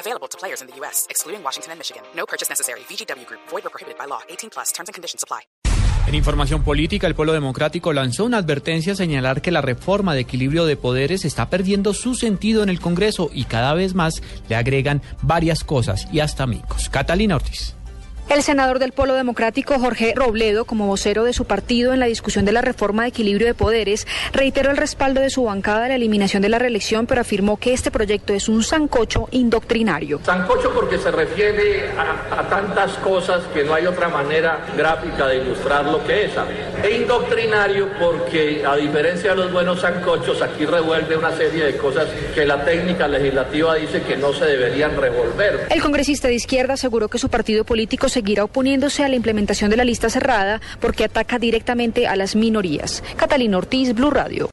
Available to players in the U.S., excluding Washington and Michigan. No purchase necessary. VGW Group. Void or prohibited by law. 18 plus. Terms and conditions apply. En información política, el Polo Democrático lanzó una advertencia a señalar que la reforma de equilibrio de poderes está perdiendo su sentido en el Congreso y cada vez más le agregan varias cosas y hasta amigos. Catalina Ortiz. El senador del Polo Democrático, Jorge Robledo, como vocero de su partido en la discusión de la reforma de equilibrio de poderes, reiteró el respaldo de su bancada a la eliminación de la reelección, pero afirmó que este proyecto es un sancocho indoctrinario. Sancocho porque se refiere a, a tantas cosas que no hay otra manera gráfica de ilustrar lo que es. E indoctrinario porque, a diferencia de los buenos sancochos, aquí revuelve una serie de cosas que la técnica legislativa dice que no se deberían revolver. El congresista de izquierda aseguró que su partido político seguirá oponiéndose a la implementación de la lista cerrada porque ataca directamente a las minorías. Catalina Ortiz, Blue Radio.